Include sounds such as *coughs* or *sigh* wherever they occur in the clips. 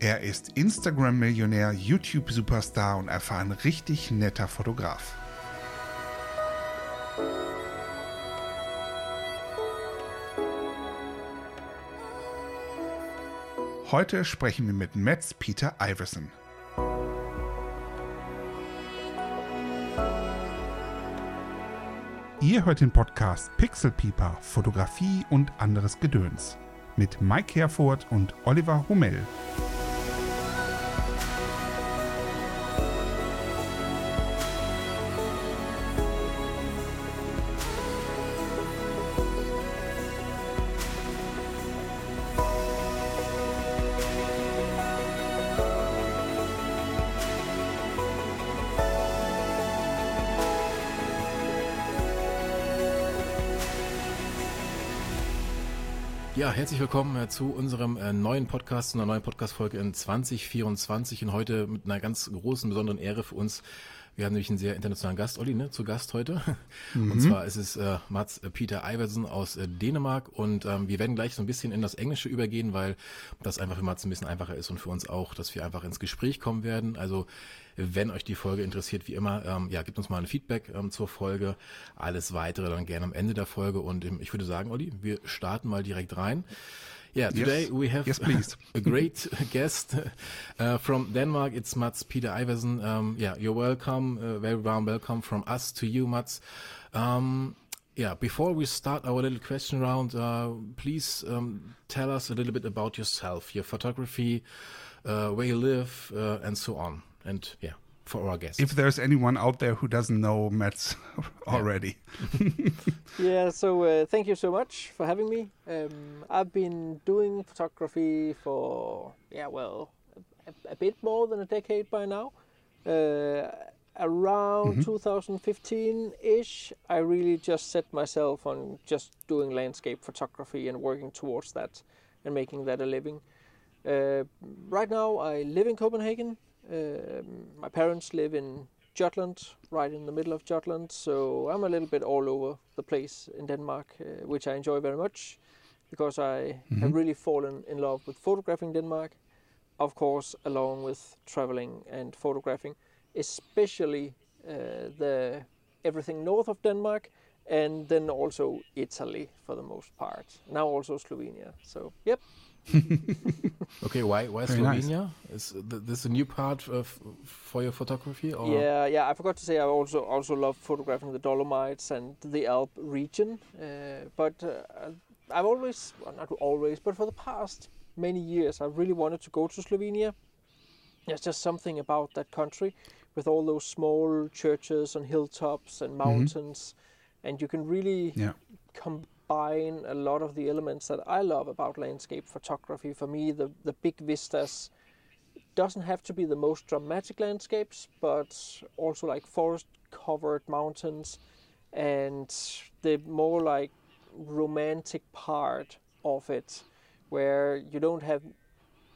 Er ist Instagram-Millionär, YouTube-Superstar und einfach ein richtig netter Fotograf. Heute sprechen wir mit Metz Peter Iverson. Ihr hört den Podcast Pixel Pieper, Fotografie und anderes Gedöns mit Mike Herford und Oliver Hummel. Herzlich willkommen äh, zu unserem äh, neuen Podcast, einer neuen Podcast-Folge in 2024 und heute mit einer ganz großen, besonderen Ehre für uns. Wir haben nämlich einen sehr internationalen Gast, Olli, ne, zu Gast heute. Mhm. Und zwar ist es äh, Mats Peter Iversen aus äh, Dänemark und ähm, wir werden gleich so ein bisschen in das Englische übergehen, weil das einfach für Mats ein bisschen einfacher ist und für uns auch, dass wir einfach ins Gespräch kommen werden. Also wenn euch die Folge interessiert, wie immer, ähm, ja, gebt uns mal ein Feedback ähm, zur Folge. Alles weitere dann gerne am Ende der Folge. Und ähm, ich würde sagen, Olli, wir starten mal direkt rein. Yeah, today yes. we have yes, please. *laughs* a great *laughs* guest uh, from Denmark. It's Mads Peter Iversen. Um, yeah, you're welcome. Uh, very warm welcome from us to you, Mads. Um, yeah, before we start our little question round, uh, please um, tell us a little bit about yourself, your photography, uh, where you live, uh, and so on and yeah, for our guests. If there's anyone out there who doesn't know Mads *laughs* already. *laughs* yeah, so uh, thank you so much for having me. Um, I've been doing photography for, yeah, well, a, a bit more than a decade by now. Uh, around mm-hmm. 2015 ish, I really just set myself on just doing landscape photography and working towards that and making that a living. Uh, right now, I live in Copenhagen. Um, my parents live in Jutland, right in the middle of Jutland, so I'm a little bit all over the place in Denmark, uh, which I enjoy very much because I mm-hmm. have really fallen in love with photographing Denmark, of course, along with traveling and photographing, especially uh, the everything north of Denmark and then also Italy for the most part. Now also Slovenia. So, yep, *laughs* okay, why why Very Slovenia? Nice. Is this a new part of, for your photography? Or? Yeah, yeah. I forgot to say I also also love photographing the Dolomites and the Alp region. Uh, but uh, I've always, well, not always, but for the past many years, I've really wanted to go to Slovenia. There's just something about that country, with all those small churches and hilltops and mm-hmm. mountains, mm-hmm. and you can really yeah. come combine a lot of the elements that I love about landscape photography. For me, the, the big vistas doesn't have to be the most dramatic landscapes, but also like forest covered mountains and the more like romantic part of it where you don't have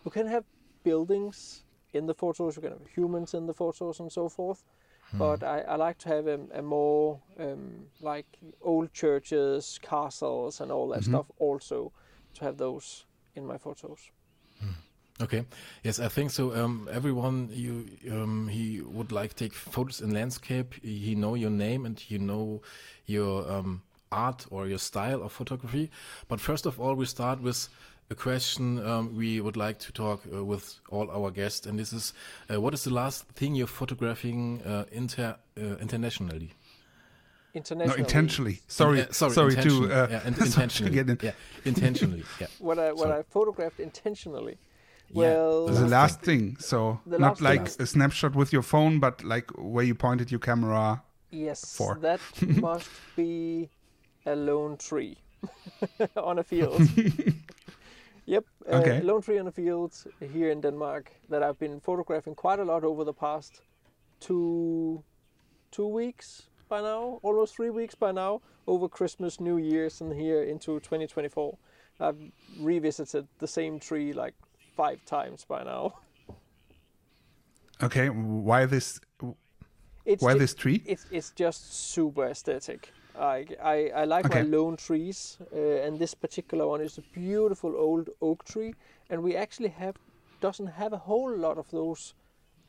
you can have buildings in the photos you can have humans in the photos and so forth Hmm. But I, I, like to have a, a more um, like old churches, castles, and all that mm-hmm. stuff also to have those in my photos. Hmm. Okay. Yes, I think so. Um, everyone you um, he would like take photos in landscape. He know your name and you know your um, art or your style of photography. But first of all, we start with a question um, we would like to talk uh, with all our guests, and this is: uh, What is the last thing you're photographing uh, inter uh, internationally? Internationally. No, intentionally. Sorry, uh, sorry, sorry to uh, *laughs* yeah, in intentionally. in. yeah, intentionally. Yeah. *laughs* what I what I photographed intentionally. Well, the last thing. So not like a snapshot with your phone, but like where you pointed your camera. Yes, for. that *laughs* must be a lone tree on a field. Yep. Uh, okay. Lone tree in the fields here in Denmark that I've been photographing quite a lot over the past two two weeks by now, almost three weeks by now, over Christmas, New Year's, and here into 2024. I've revisited the same tree like five times by now. Okay, why this? It's why this tree? It's it's just super aesthetic. I, I, I like okay. my lone trees, uh, and this particular one is a beautiful old oak tree, and we actually have doesn't have a whole lot of those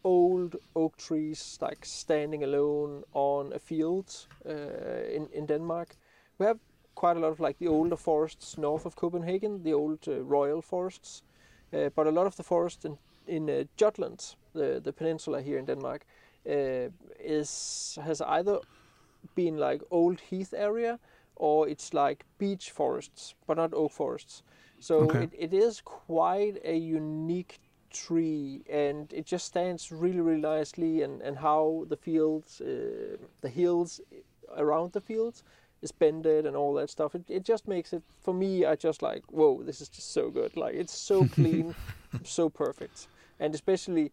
old oak trees like standing alone on a field uh, in in Denmark. We have quite a lot of like the older forests north of Copenhagen, the old uh, royal forests, uh, but a lot of the forest in in uh, Jutland, the the peninsula here in Denmark, uh, is has either been like old heath area or it's like beech forests, but not oak forests. So Okay. it, it is quite a unique tree, and it just stands really, really nicely. And, and how the fields, uh, the hills around the fields, is bended and all that stuff. It, it just makes it for me. I just like whoa, this is just so good. Like it's so *laughs* clean, so perfect, and especially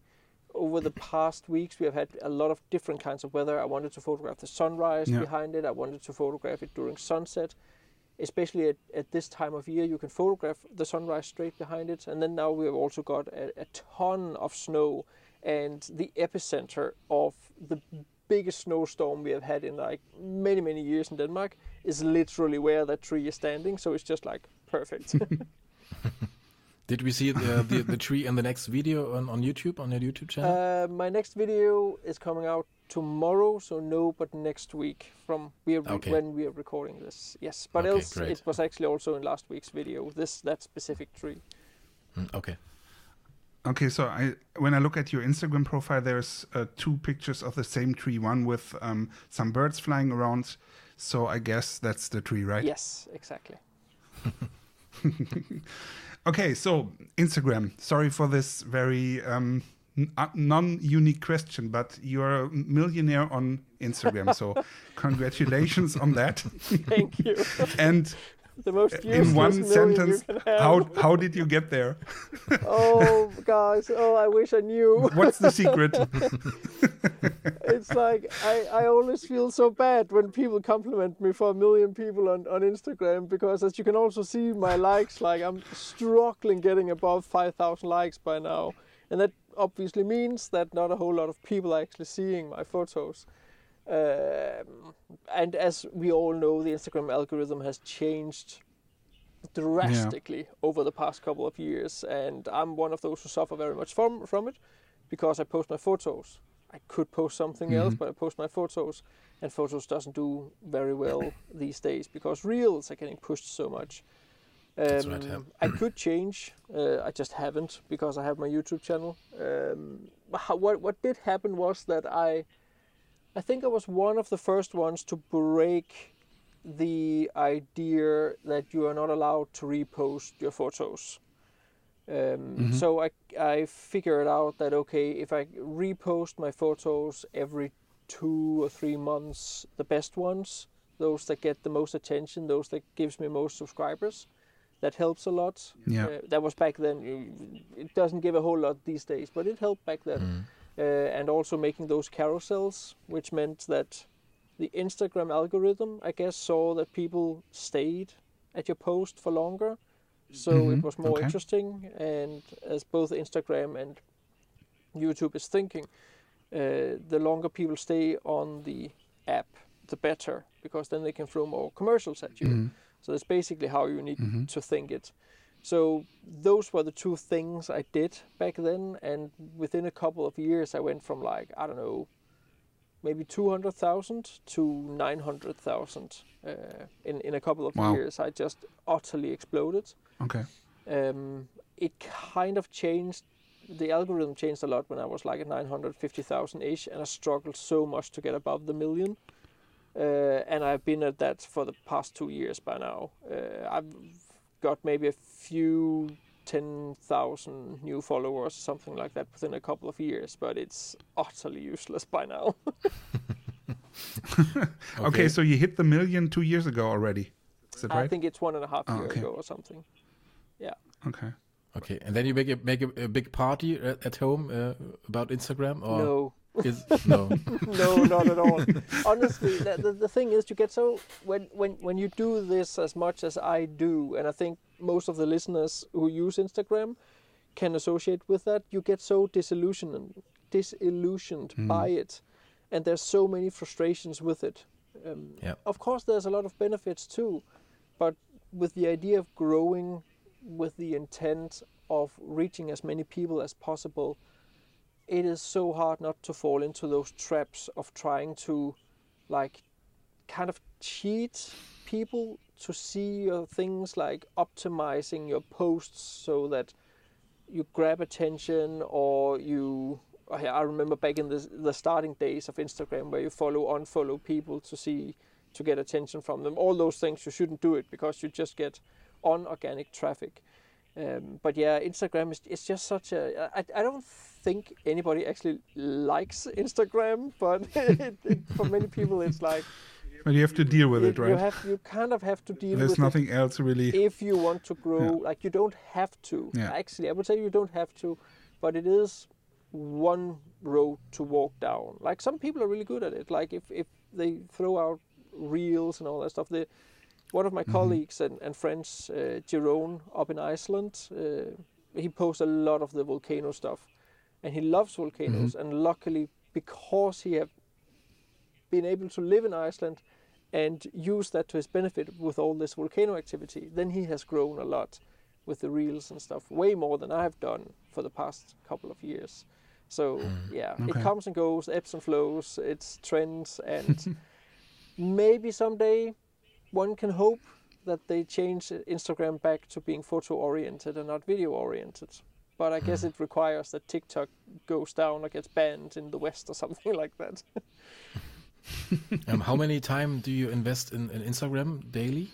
over the past weeks we have had a lot of different kinds of weather. I wanted to photograph the sunrise Yeah. behind it. I wanted to photograph it during sunset. Especially at, at this time of year, you can photograph the sunrise straight behind it. And then now we have also got a, a ton of snow, and the epicenter of the biggest snowstorm we have had in like many many years in Denmark is literally where that tree is standing. So it's just like perfect. *laughs* *laughs* Did we see the, the, the tree in the next video on, on YouTube, on your YouTube channel? Uh, my next video is coming out tomorrow, so no, but next week from we are re- Okay. when we are recording this. Yes, but Okay, else great. it was actually also in last week's video. This that specific tree. Mm, okay. Okay, so I when I look at your Instagram profile, there's uh, two pictures of the same tree. One with um, some birds flying around. So I guess that's the tree, right? Yes, exactly. *laughs* Okay, so Instagram. Sorry for this very um, uh, non-unique question, but you're a millionaire on Instagram. so *laughs* congratulations on that. Thank you. *laughs* and *laughs* the most in one sentence, you can have. how how did you get there? *laughs* oh gosh oh I wish I knew. *laughs* What's the secret? it's like I, I always feel so bad when people compliment me for a million people on, on Instagram because as you can also see my likes like I'm struggling getting above 5,000 likes by now and that obviously means that not a whole lot of people are actually seeing my photos um, and as we all know the Instagram algorithm has changed drastically over the past couple of years and I'm one of those who suffer very much from from it because I post my photos I could post something else, Mhm. but I post my photos, and photos doesn't do very well *coughs* these days because reels are getting pushed so much. Um, right, yeah. I could change. Uh, I just haven't because I have my YouTube channel. Um, how, what what did happen was that I, I think I was one of the first ones to break the idea that you are not allowed to repost your photos. Um, Mhm. So I I figured out that okay, if I repost my photos every two or three months, the best ones, those that get the most attention, those that gives me most subscribers, that helps a lot. Yeah. Uh, that was back then. It doesn't give a whole lot these days, but it helped back then. Mm. Uh, and also making those carousels, which meant that the Instagram algorithm, I guess, saw that people stayed at your post for longer. So it Mhm, was more okay. interesting. And as both Instagram and YouTube is thinking, uh, the longer people stay on the app, the better, because then they can throw more commercials at you. Mhm. So that's basically how you need Mhm. to think it. So those were the two things I did back then, and within a couple of years, I went from like I don't know, maybe two hundred thousand to nine hundred thousand uh, in in a couple of Wow. years. I just utterly exploded. Okay. Um, it kind of changed. The algorithm changed a lot when I was like at nine hundred fifty thousand ish, and I struggled so much to get above the million. Uh, and I've been at that for the past two years by now. Uh, I've got maybe a few ten thousand new followers, something like that, within a couple of years. But it's utterly useless by now. *laughs* *laughs* okay. so you hit the million two years ago already. Is that I think it's one and a half Oh, year okay. ago or something. Yeah. Okay. Okay, and then you make a make a, a big party at, at home uh, about Instagram, or No, is no? *laughs* no, not at all. Honestly, the, the, the thing is, you get so when when when you do this as much as I do, and I think most of the listeners who use Instagram can associate with that. You get so disillusioned, disillusioned Mm. by it, and there's so many frustrations with it. Um, Yeah. Of course, there's a lot of benefits too, but with the idea of growing with the intent of reaching as many people as possible, it is so hard not to fall into those traps of trying to, like, kind of cheat people to see your things like optimizing your posts so that you grab attention or you oh, I remember back in the the starting days of Instagram where you follow unfollow people to see to get attention from them. All those things you shouldn't do it because you just get unorganic traffic. Um, but yeah, Instagram is it's just such a. I, I don't think anybody actually likes Instagram, *laughs* but it, *laughs* it, for many people it's like. But you have to deal with it, right? You have you kind of have to deal There's with nothing it else really. if you want to grow. Yeah. Like you don't have to. Yeah. Actually, I would say you don't have to, but it is one road to walk down. Like some people are really good at it. Like if if they throw out reels and all that stuff. The one of my Mm-hmm. colleagues and, and friends, uh, Jerome, up in Iceland, uh, he posts a lot of the volcano stuff, and he loves volcanoes. Mm-hmm. And luckily, because he have been able to live in Iceland and use that to his benefit with all this volcano activity, then he has grown a lot with the reels and stuff, way more than I've done for the past couple of years. So yeah, Okay. it comes and goes, ebbs and flows. It's trends, and *laughs* maybe someday one can hope that they change Instagram back to being photo oriented and not video oriented. But I guess it requires that TikTok goes down or gets banned in the West or *laughs* something like that. *laughs* Um, how many time do you invest in, in Instagram daily?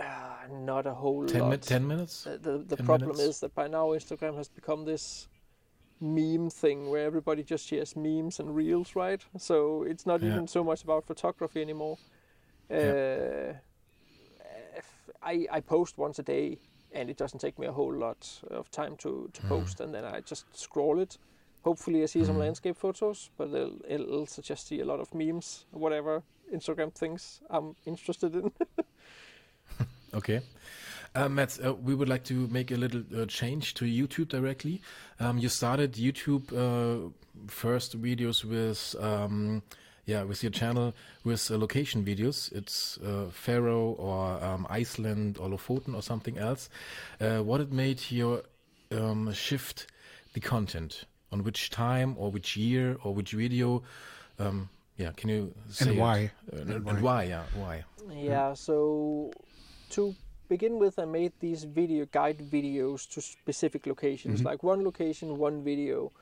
Ah, not a whole 10, lot. mi- 10 minutes? Uh, the the 10 problem minutes? is that by now Instagram has become this meme thing where everybody just shares memes and reels, right? So it's not Yeah. even so much about photography anymore. Uh, if I I post once a day, and it doesn't take me a whole lot of time to to post, and then I just scroll it. Hopefully, I see some landscape photos, but it'll, it'll also just see a lot of memes, whatever Instagram thinks I'm interested in. *laughs* Okay. Uh, Matt, uh, we would like to make a little uh, change to YouTube directly. Um, you started YouTube uh, first videos with, um, yeah, with your channel with uh, location videos. It's uh, Faroe or um, Iceland or Lofoten or something else. Uh, what it made your um, shift the content on which time or which year or which video? Um, yeah, can you say it? why? Uh, And and, why? why? Yeah, why? Yeah, so to begin with, I made these video guide videos to specific locations, like one location, one video.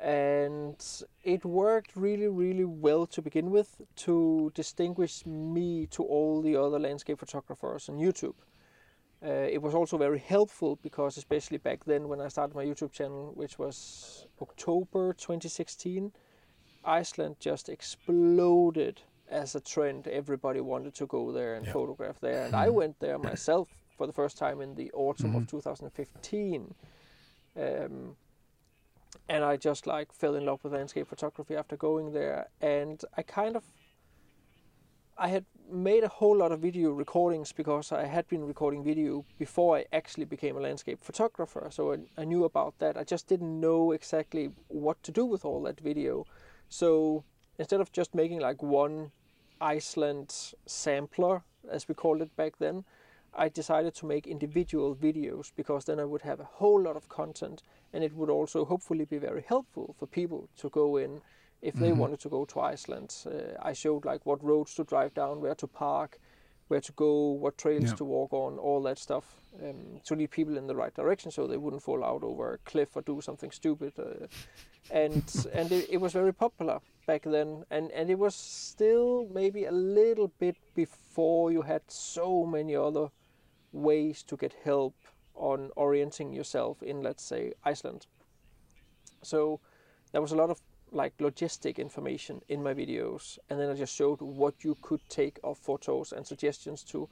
And it worked really, really well to begin with to distinguish me to all the other landscape photographers on YouTube. Uh, it was also very helpful because, especially back then when I started my YouTube channel, which was October 2016, Iceland just exploded as a trend. Everybody wanted to go there and Yeah. photograph there, and I went there myself for the first time in the autumn of 2015. Um, and I just like fell in love with landscape photography after going there, and I kind of I had made a whole lot of video recordings because I had been recording video before I actually became a landscape photographer. So I, I knew about that. I just didn't know exactly what to do with all that video. So instead of just making like one Iceland sampler, as we called it back then, I decided to make individual videos because then I would have a whole lot of content and it would also hopefully be very helpful for people to go in if they wanted to go to Iceland. Uh, I showed like what roads to drive down, where to park, where to go, what trails Yeah. to walk on, all that stuff um, to lead people in the right direction so they wouldn't fall out over a cliff or do something stupid. Uh, and *laughs* and it, it was very popular back then, and and it was still maybe a little bit before you had so many other ways to get help on orienting yourself in, let's say, Iceland. So there was a lot of like logistic information in my videos, and then I just showed what you could take of photos and suggestions to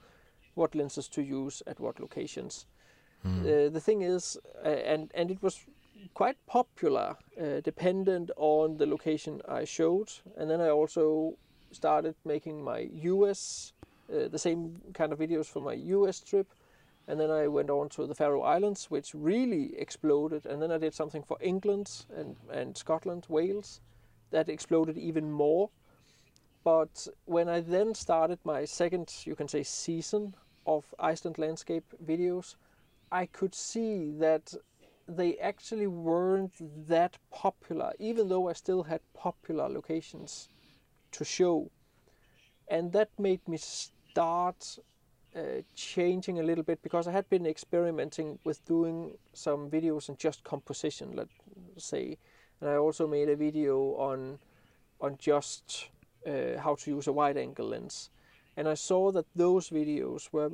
what lenses to use at what locations. Uh, the thing is, uh, and and it was quite popular, uh, dependent on the location I showed, and then I also started making my US, uh, the same kind of videos for my US trip, and then I went on to the Faroe Islands, which really exploded, and then I did something for England and and Scotland, Wales, that exploded even more. But when I then started my second, you can say, season of Iceland landscape videos, I could see that they actually weren't that popular, even though I still had popular locations to show. And that made me start uh, changing a little bit because I had been experimenting with doing some videos in just composition, let's say. And I also made a video on on just uh, how to use a wide angle lens. And I saw that those videos were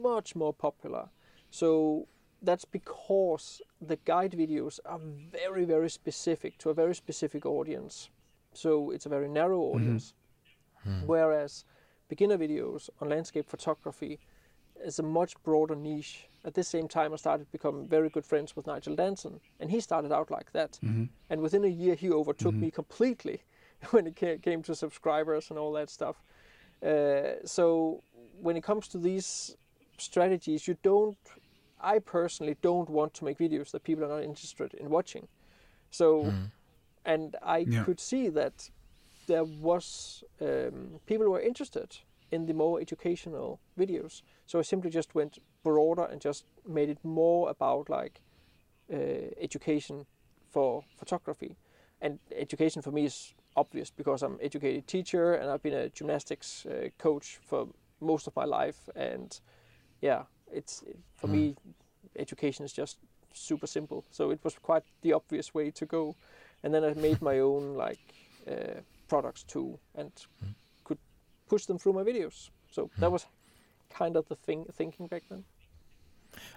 much more popular. So that's because the guide videos are very, very specific to a very specific audience. So it's a very narrow audience. Hmm. Whereas beginner videos on landscape photography is a much broader niche. At the same time, I started to become very good friends with Nigel Danson, and he started out like that. Mm-hmm. And within a year, he overtook mm-hmm. me completely *laughs* when it came to subscribers and all that stuff. Uh, so when it comes to these strategies, you don't. I personally don't want to make videos that people are not interested in watching. So, mm-hmm. and I Yeah. could see that there was um, people were interested in the more educational videos. So I simply just went broader and just made it more about like uh, education for photography. And education for me is obvious because I'm an educated teacher and I've been a gymnastics uh, coach for most of my life. And yeah, it's for me, education is just super simple. So it was quite the obvious way to go. And then I made my own like uh, products too and could push them through my videos. So that was kind of the thing thinking back then.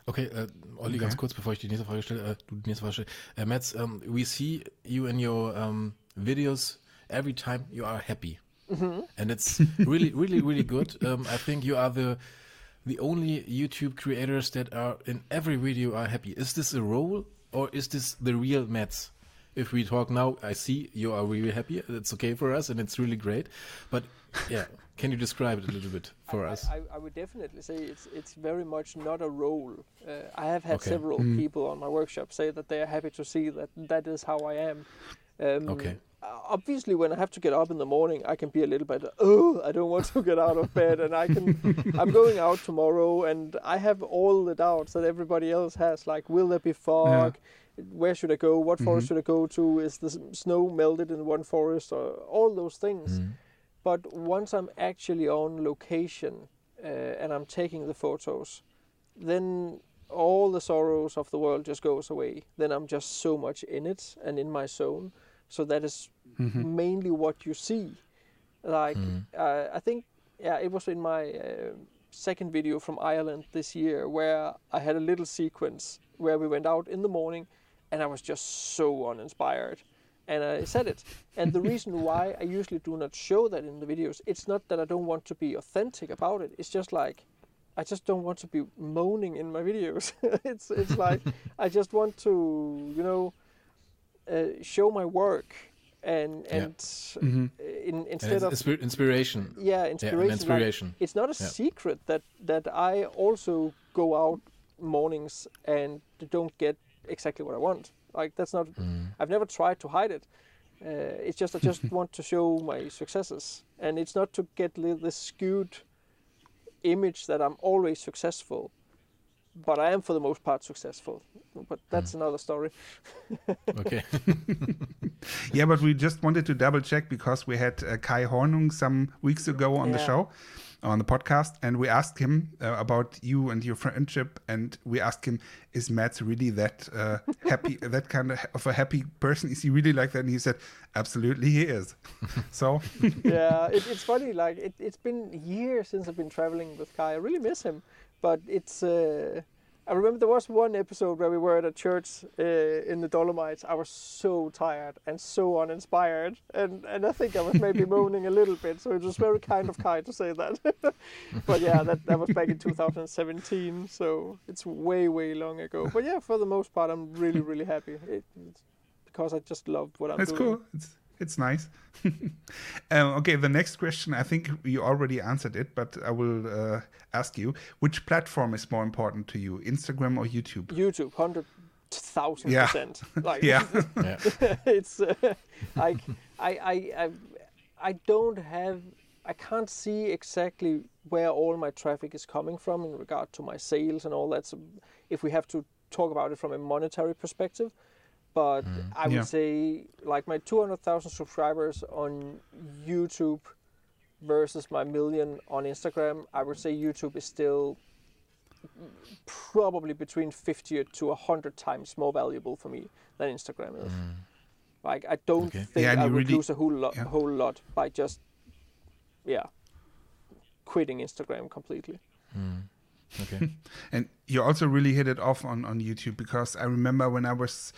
Okay, äh, Olli, ganz Okay. kurz, bevor ich die nächste Frage stelle, äh, du die nächste Frage stellst. Äh, Mads, um, we see you in your um, videos every time you are happy. And it's really, really, really good. *laughs* Um, I think you are the the only YouTube creators that are in every video are happy. Is this a role or is this the real Mads? If we talk now, I see you are really happy. It's okay for us and it's really great. But yeah, can you describe it a little bit for I, us? I, I would definitely say it's it's very much not a role. Uh, I have had Okay. several people on my workshop say that they are happy to see that that is how I am. Um, Okay. Obviously, when I have to get up in the morning, I can be a little bit, oh, I don't want to get out of bed, and I can, *laughs* I'm going out tomorrow, and I have all the doubts that everybody else has. Like, will there be fog? Where should I go? What forest should I go to? Is the snow melted in one forest? Or all those things. But once I'm actually on location uh, and I'm taking the photos, then all the sorrows of the world just goes away. Then I'm just so much in it and in my zone. So that is mainly what you see. Like uh, I think, yeah, it was in my uh, second video from Ireland this year where I had a little sequence where we went out in the morning, and I was just so uninspired. And I said it. And the reason *laughs* why I usually do not show that in the videos, it's not that I don't want to be authentic about it. It's just like I just don't want to be moaning in my videos. *laughs* it's it's like *laughs* I just want to, you know, uh, show my work and Yeah. and Mhm. uh, in, And instead it's of inspiration. yeah Yeah, inspiration. like, it's not a Yeah. secret that that I also go out mornings and don't get exactly what I want. Like that's not. Mm. I've never tried to hide it. Uh, it's just I just *laughs* want to show my successes, and it's not to get li- this skewed image that I'm always successful. But I am for the most part successful. But that's another story. *laughs* Okay. *laughs* Yeah, but we just wanted to double check because we had uh, Kai Hornung some weeks ago on the show, on the podcast, and we asked him uh, about you and your friendship, and we asked him, "Is Matt really that uh, *laughs* happy, that kind of, of a happy person? Is he really like that?" And he said, "Absolutely, he is." *laughs* so, *laughs* yeah, it, it's funny. Like it, it's been years since I've been traveling with Kai. I really miss him, but it's. Uh, I remember there was one episode where we were at a church uh, in the Dolomites. I was so tired and so uninspired, and and I think I was maybe *laughs* moaning a little bit. So it was very kind of Kai to say that. *laughs* but yeah, that that was back in 2017. So it's way way long ago. But yeah, for the most part, I'm really really happy. It, because I just love what I'm That's doing. cool. It's it's nice. *laughs* um, okay, the next question. I think you already answered it, but I will uh, ask you: Which platform is more important to you, Instagram or YouTube? YouTube, hundred thousand Yeah. percent. *laughs* Like Yeah. *laughs* Yeah. it's uh, like I, I I I don't have I can't see exactly where all my traffic is coming from in regard to my sales and all that. So if we have to talk about it from a monetary perspective, but mm-hmm. I would Yeah. say like my 200,000 subscribers on YouTube versus my million on Instagram, I would say YouTube is still probably between 50 to 100 times more valuable for me than Instagram is. Mm-hmm. Like I don't Okay. think Yeah, I would really- lose a whole lot, yeah. whole lot by just yeah quitting Instagram completely. Mm-hmm. Okay. *laughs* And you also really hit it off on, on YouTube because I remember when I was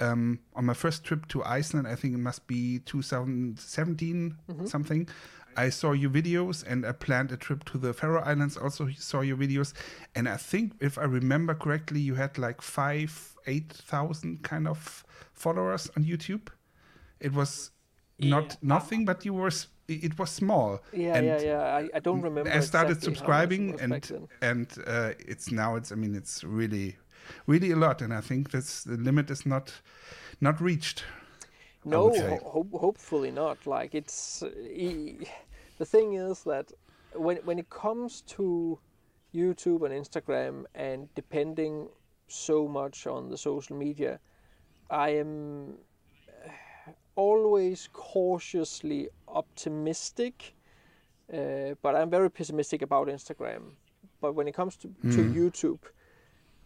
um, on my first trip to Iceland, I think it must be 2017 something. I saw your videos and I planned a trip to the Faroe Islands. Also saw your videos, and I think if I remember correctly, you had like five, eight thousand kind of followers on YouTube. It was not Yeah. nothing, but you were it was small. Yeah, and yeah, yeah. I, I don't remember. I started exactly how much it subscribing and and uh, it's now it's I mean it's really really a lot and I think that's the limit is not not reached. No, ho- ho- hopefully not. Like it's e- the thing is that when when it comes to YouTube and Instagram and depending so much on the social media, I am uh, always cautiously optimistic, uh, but I'm very pessimistic about Instagram. But when it comes to, to YouTube,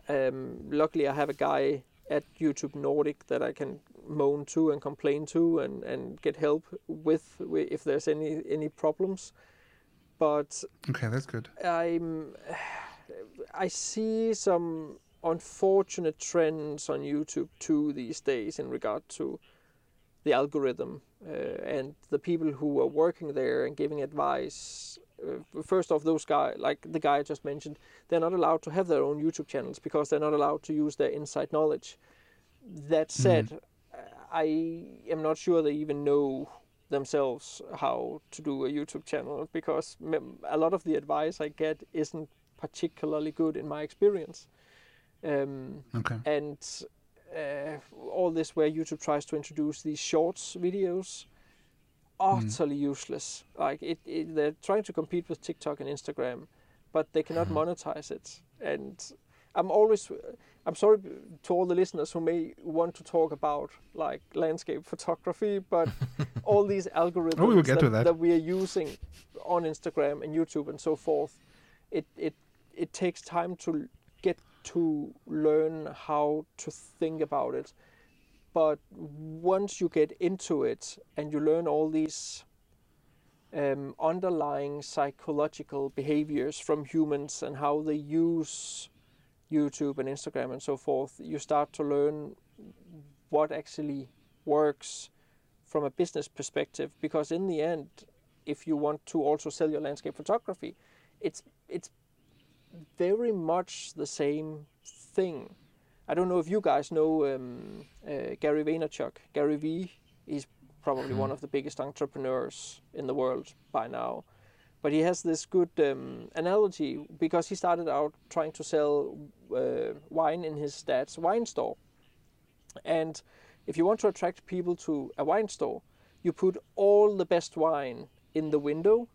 um, luckily I have a guy at YouTube Nordic that I can moan to and complain to and, and get help with if there's any any problems. But Okay, that's good. I'm *sighs* I see some unfortunate trends on YouTube too these days in regard to the algorithm uh, and the people who are working there and giving advice. Uh, first off, those guys, like the guy I just mentioned, they're not allowed to have their own YouTube channels because they're not allowed to use their inside knowledge. That said, I am not sure they even know themselves how to do a YouTube channel because a lot of the advice I get isn't particularly good in my experience. Um, Okay. and uh, all this where YouTube tries to introduce these shorts videos, Mm. utterly useless. Like it, it, they're trying to compete with TikTok and Instagram, but they cannot mm. monetize it. And I'm always, I'm sorry to all the listeners who may want to talk about like landscape photography, but *laughs* all these algorithms Oh, we will get to that. that we are using on Instagram and YouTube and so forth, it it it takes time to get to learn how to think about it. But once you get into it and you learn all these um, underlying psychological behaviors from humans and how they use YouTube and Instagram and so forth, you start to learn what actually works from a business perspective. Because in the end, if you want to also sell your landscape photography, it's it's very much the same thing. I don't know if you guys know um, uh, Gary Vaynerchuk. Gary V. is probably one of the biggest entrepreneurs in the world by now. But he has this good um, analogy because he started out trying to sell uh, wine in his dad's wine store. And if you want to attract people to a wine store, you put all the best wine in the window,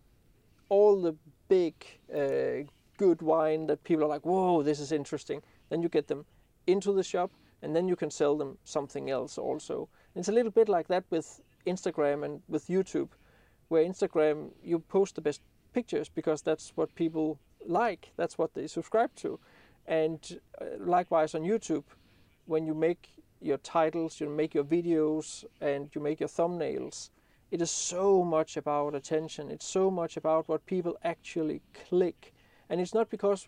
all the big, uh, good wine that people are like, whoa, this is interesting. Then you get them into the shop, and then you can sell them something else also. And it's a little bit like that with Instagram and with YouTube, where Instagram you post the best pictures because that's what people like, that's what they subscribe to. And uh, likewise on YouTube, when you make your titles, you make your videos, and you make your thumbnails, it is so much about attention. It's so much about what people actually click. And it's not because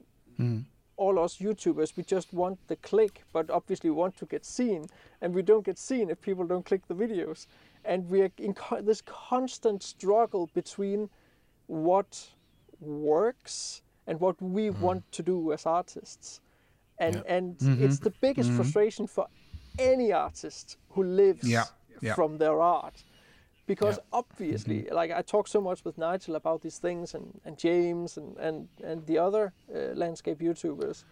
all us YouTubers, we just want the click, but obviously we want to get seen. And we don't get seen if people don't click the videos. And we are in co- this constant struggle between what works and what we mm-hmm. want to do as artists. And, and mm-hmm. it's the biggest mm-hmm. frustration for any artist who lives Yeah, yeah. from their art because Yeah. obviously like i talk so much with nigel about these things and, and james and, and, and the other uh, landscape youtubers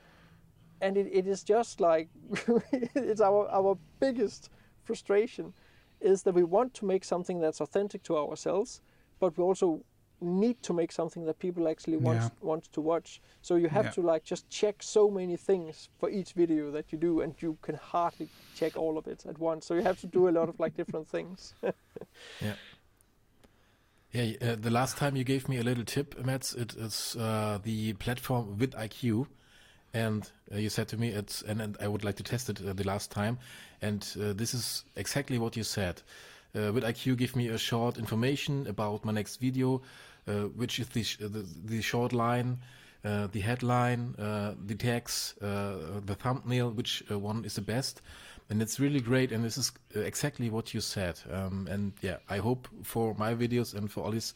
and it, it is just like *laughs* it's our, our biggest frustration is that we want to make something that's authentic to ourselves but we also need to make something that people actually want Yeah. want to watch. So you have Yeah. to like just check so many things for each video that you do, and you can hardly check all of it at once. So you have to do a lot of like different things. *laughs* Yeah, uh, the last time you gave me a little tip, Mads, it is uh, the platform vidIQ, and uh, you said to me it's and, and I would like to test it uh, the last time, and uh, this is exactly what you said. Uh, vidIQ give me a short information about my next video, uh, which is the, the the short line, uh, the headline, uh, the text, uh, the thumbnail, which uh, one is the best. And it's really great, and this is uh, exactly what you said. Um, and yeah, I hope for my videos and for Ollie's,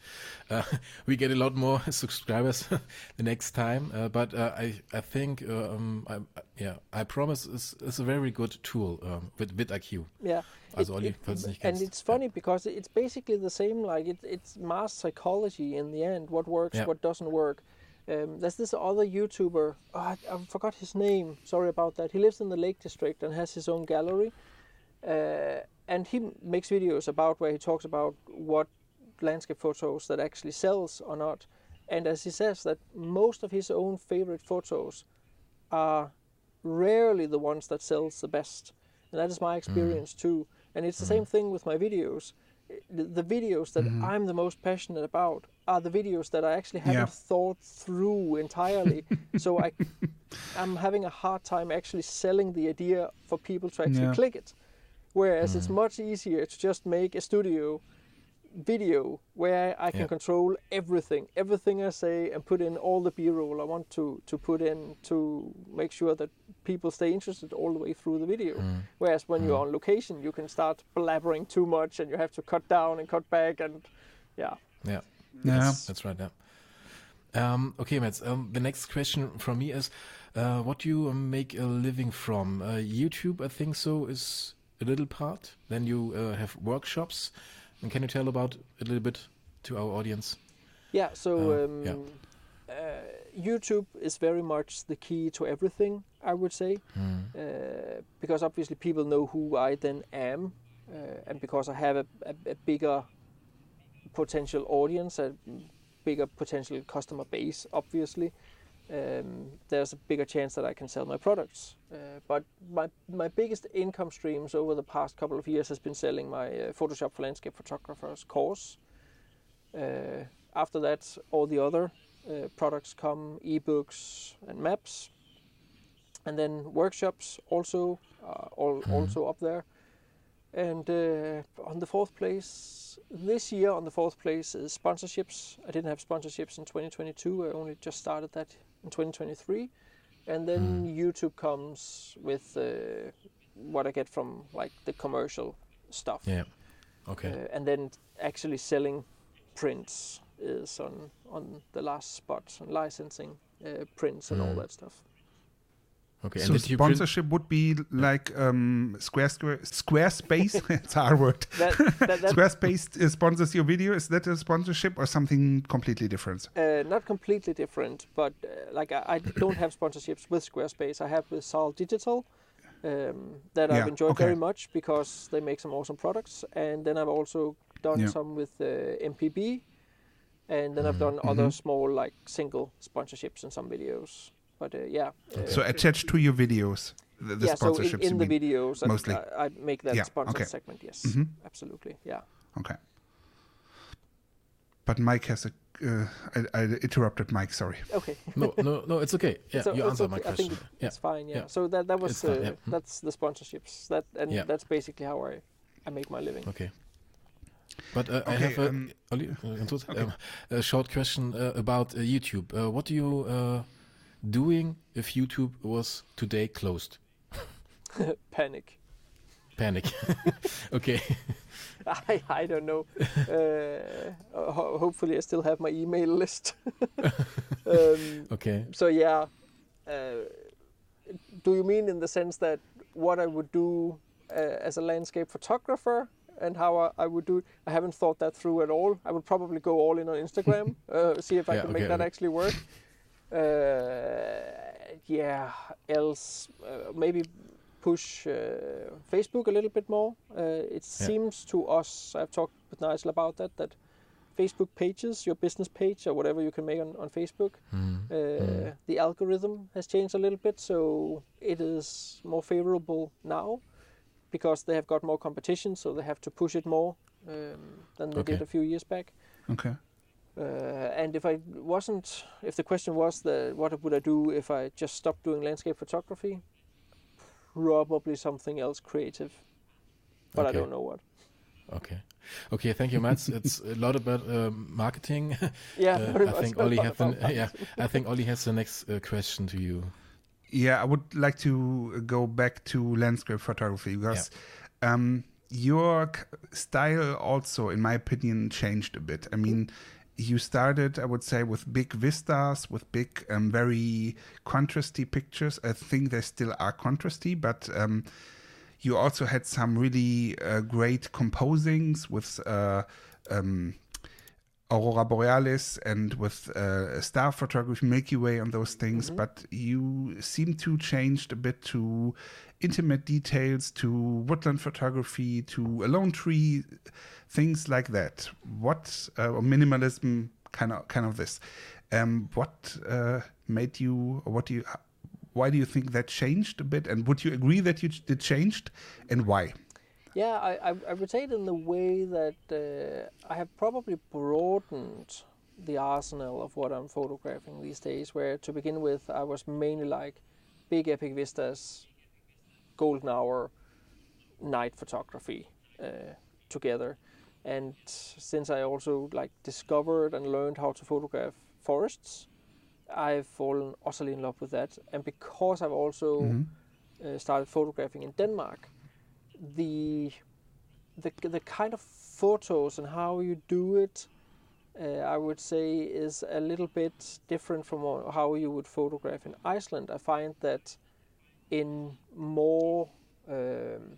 uh, *laughs* we get a lot more *laughs* subscribers *laughs* the next time. Uh, but uh, I, I think, uh, um, I, yeah, I promise it's, it's a very good tool um, with vidIQ. yeah. Also Olli, falls du nicht and it's funny because it's basically the same. Like it, it's mass psychology in the end. What works, Yeah. what doesn't work. Um, there's this other YouTuber. Oh, I, I forgot his name. Sorry about that. He lives in the Lake District and has his own gallery. Uh, and he makes videos about where he talks about what landscape photos that actually sells or not. And as he says, that most of his own favorite photos are rarely the ones that sells the best. And that is my experience too. And it's the same thing with my videos. The, videos that mm-hmm. I'm the most passionate about are the videos that I actually haven't Yeah. thought through entirely. *laughs* so I, I'm having a hard time actually selling the idea for people to actually Yeah. click it. Whereas it's mm. much easier to just make a studio video where I can Yeah. control everything, everything I say, and put in all the B-roll I want to to put in to make sure that people stay interested all the way through the video. Whereas when you're on location, you can start blabbering too much, and you have to cut down and cut back, and yeah. Yeah. Yeah. That's, that's right. Yeah. Um, okay, Mads. Um, the next question from me is, uh, what do you um, make a living from? Uh, YouTube, I think so, is a little part. Then you uh, have workshops. And can you tell about a little bit to our audience? Yeah, so Uh, um, yeah. Uh, YouTube is very much the key to everything, I would say, Hmm. uh, because obviously people know who I then am, uh, and because I have a, a, a bigger potential audience, a bigger potential customer base, obviously. Um, there's a bigger chance that I can sell my products. Uh, but my, my biggest income streams over the past couple of years has been selling my uh, Photoshop for Landscape Photographers course. Uh, after that, all the other uh, products come, ebooks and maps, and then workshops also uh, all, also up there. And uh, on the fourth place this year, on the fourth place is sponsorships. I didn't have sponsorships in 2022. I only just started that in 2023. And then YouTube comes with uh, what I get from like the commercial stuff. Yeah. Okay. Uh, and then actually selling prints is on on the last spot and licensing uh, prints and all Mm. that stuff. Okay. So did you print- sponsorship would be like um, Square, Square Squarespace. *laughs* it's a hard word. That, that, that *laughs* Squarespace uh, sponsors your video. Is that a sponsorship or something completely different? uh, not completely different, but uh, like I, I don't have sponsorships with Squarespace. I have with Sal Digital. Um, that Yeah, I've enjoyed okay. very much because they make some awesome products, and then I've also done Yeah. some with uh, MPB, and then I've done other small like single sponsorships in some videos. But uh, yeah, uh, So attached to your videos, the, the yeah, so in, sponsorships. in the mean. videos, I- mostly. I, I make that Yeah, sponsored okay. segment. Yes, Mhm. absolutely. Yeah. Okay. But Maik has a. Uh, I, I interrupted Maik. Sorry. Okay. no, no, no. It's okay. *laughs* Yeah, So you it's answered my okay. I think question. it- Yeah. it's fine. Yeah. yeah. So that that was It's fine, uh, yeah. That's the sponsorships. That and Yeah. that's basically how I I make my living. Okay. But uh, I have a, um, Ollie, uh, Antwoord? okay. Um, a short question uh, about uh, YouTube. Uh, what do you uh, doing if YouTube was today closed? *laughs* Panic. Panic. *laughs* okay. *laughs* I I don't know. uh, ho- hopefully, I still have my email list. um, Okay. so yeah. Uh, do you mean in the sense that what I would do uh, as a landscape photographer and how I, I would do it? I haven't thought that through at all. I would probably go all in on Instagram, uh, see if I Yeah, can okay, make that okay. actually work. Uh, yeah. Else, uh, maybe push uh, Facebook a little bit more. Uh, it seems to us, I've talked with Nigel about that, that Facebook pages, your business page or whatever you can make on, on Facebook. Mm. Uh, The algorithm has changed a little bit, so it is more favorable now because they have got more competition, so they have to push it more um, than they Okay. did a few years back. Okay. Uh, and if I wasn't, if the question was the what would I do if I just stopped doing landscape photography, probably something else creative, but I don't know what. Okay. Okay, thank you, Mads. It's a lot about um, marketing. *laughs* Yeah, *laughs* Uh, I think a Ollie has the, *laughs* yeah, I think Ollie has the next uh, question to you. Yeah, I would like to go back to landscape photography because um, your style also, in my opinion, changed a bit. I mean, you started, I would say, with big vistas, with big, um, very contrasty pictures. I think they still are contrasty, but um, you also had some really uh, great composings with uh, um, Aurora Borealis and with uh, star photography, Milky Way, and those things. But you seem to changed a bit to intimate details, to woodland photography, to a lone tree, things like that. What uh, minimalism, kind of, kind of this. Um, what uh, made you, or what do you? Why do you think that changed a bit? And would you agree that you it changed, and why? Yeah, I, I, I would say it in the way that uh, I have probably broadened the arsenal of what I'm photographing these days. Where to begin with, I was mainly like big epic vistas, golden hour, night photography uh, together. And since I also like discovered and learned how to photograph forests, I've fallen utterly in love with that. And because I've also Mhm. uh, started photographing in Denmark, the the the kind of photos and how you do it, uh, I would say, is a little bit different from how you would photograph in Iceland. I find that in more um,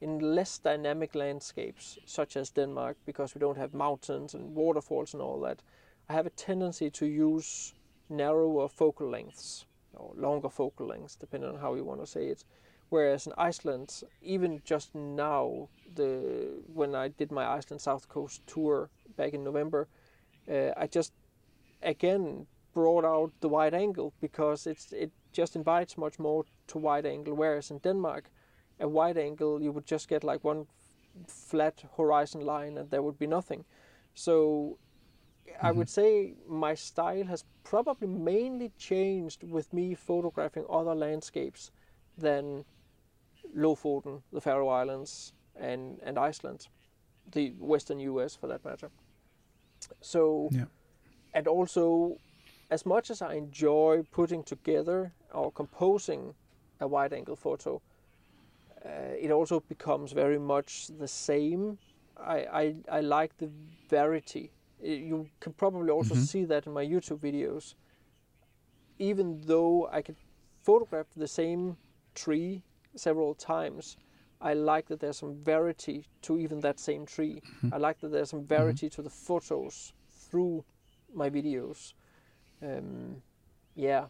in less dynamic landscapes, such as Denmark, because we don't have mountains and waterfalls and all that, I have a tendency to use narrower focal lengths or longer focal lengths, depending on how you want to say it. Whereas in Iceland, even just now, the when I did my Iceland South Coast tour back in November, uh, I just again brought out the wide angle because it's it just invites much more to wide angle. Whereas in Denmark, a wide angle you would just get like one flat horizon line and there would be nothing. So I would say my style has probably mainly changed with me photographing other landscapes than Lofoten, the Faroe Islands, and, and Iceland, the Western US for that matter. So, Yeah. and also, as much as I enjoy putting together or composing a wide angle photo, uh, it also becomes very much the same. I, I, I like the variety. You can probably also see that in my YouTube videos. Even though I could photograph the same tree several times, I like that there's some variety to even that same tree. I like that there's some variety to the photos through my videos. Um, yeah.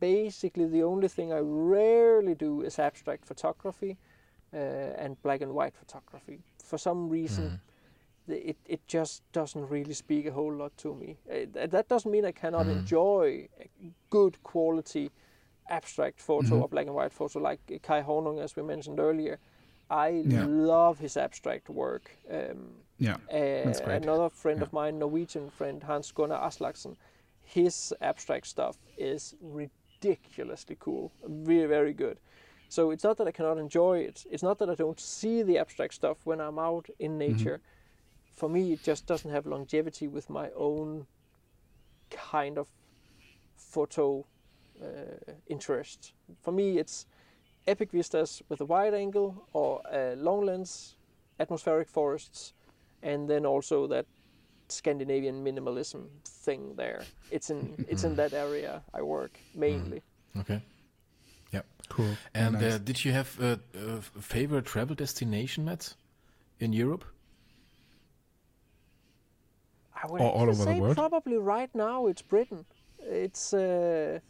Basically, the only thing I rarely do is abstract photography uh, and black and white photography. For some reason, the- it, it just doesn't really speak a whole lot to me. Uh, that doesn't mean I cannot enjoy good quality abstract photo or black and white photo like Kai Hornung, as we mentioned earlier. I Yeah. love his abstract work. Um, Yeah, uh, That's great. Another friend Yeah. of mine, Norwegian friend Hans Gunnar Aslaksen, his abstract stuff is ridiculously cool, very very good. So it's not that I cannot enjoy it. It's not that I don't see the abstract stuff when I'm out in nature. For me, it just doesn't have longevity with my own kind of photo interest. For me, it's epic vistas with a wide angle or a long lens, atmospheric forests, and then also that Scandinavian minimalism thing there. It's in *laughs* it's in that area I work mainly. Okay. Yeah. cool. And Nice. uh, did you have a, a favorite travel destination, Mads, in Europe? I would Or all actually over the say world? probably right now it's Britain. It's uh,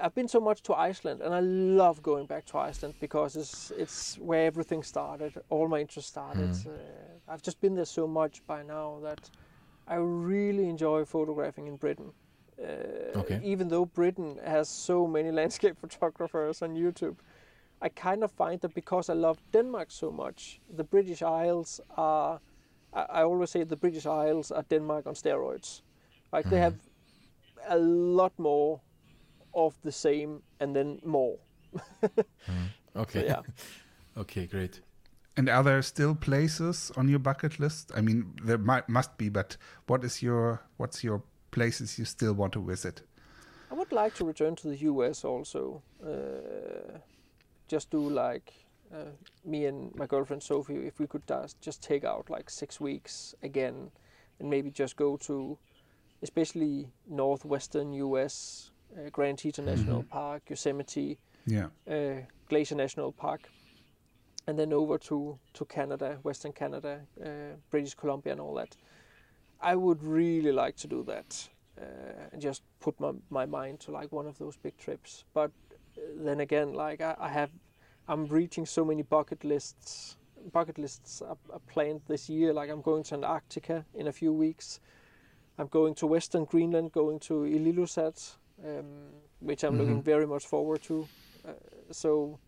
I've been so much to Iceland, and I love going back to Iceland because it's it's where everything started. All my interest started. Hmm. Uh, I've just been there so much by now that I really enjoy photographing in Britain. Uh, Okay. Even though Britain has so many *laughs* landscape photographers on YouTube, I kind of find that because I love Denmark so much, the British Isles are. I, I always say the British Isles are Denmark on steroids. Like they have a lot more of the same and then more. Okay. yeah. *laughs* okay, great. And are there still places on your bucket list? I mean, there might, must be, but what is your what's your places you still want to visit? I would like to return to the US also. Uh, just do like uh, me and my girlfriend Sophie, if we could just just take out like six weeks again, and maybe just go to, especially northwestern US, uh, Grand Teton National Park, Yosemite, Yeah. uh, Glacier National Park, and then over to, to Canada, Western Canada, uh, British Columbia, and all that. I would really like to do that uh, and just put my, my mind to like one of those big trips. But uh, then again, like I, I have, I'm reaching so many bucket lists. Bucket lists are, are planned this year. Like I'm going to Antarctica in a few weeks. I'm going to Western Greenland, going to Ilulissat, um, which I'm looking very much forward to. Uh, so,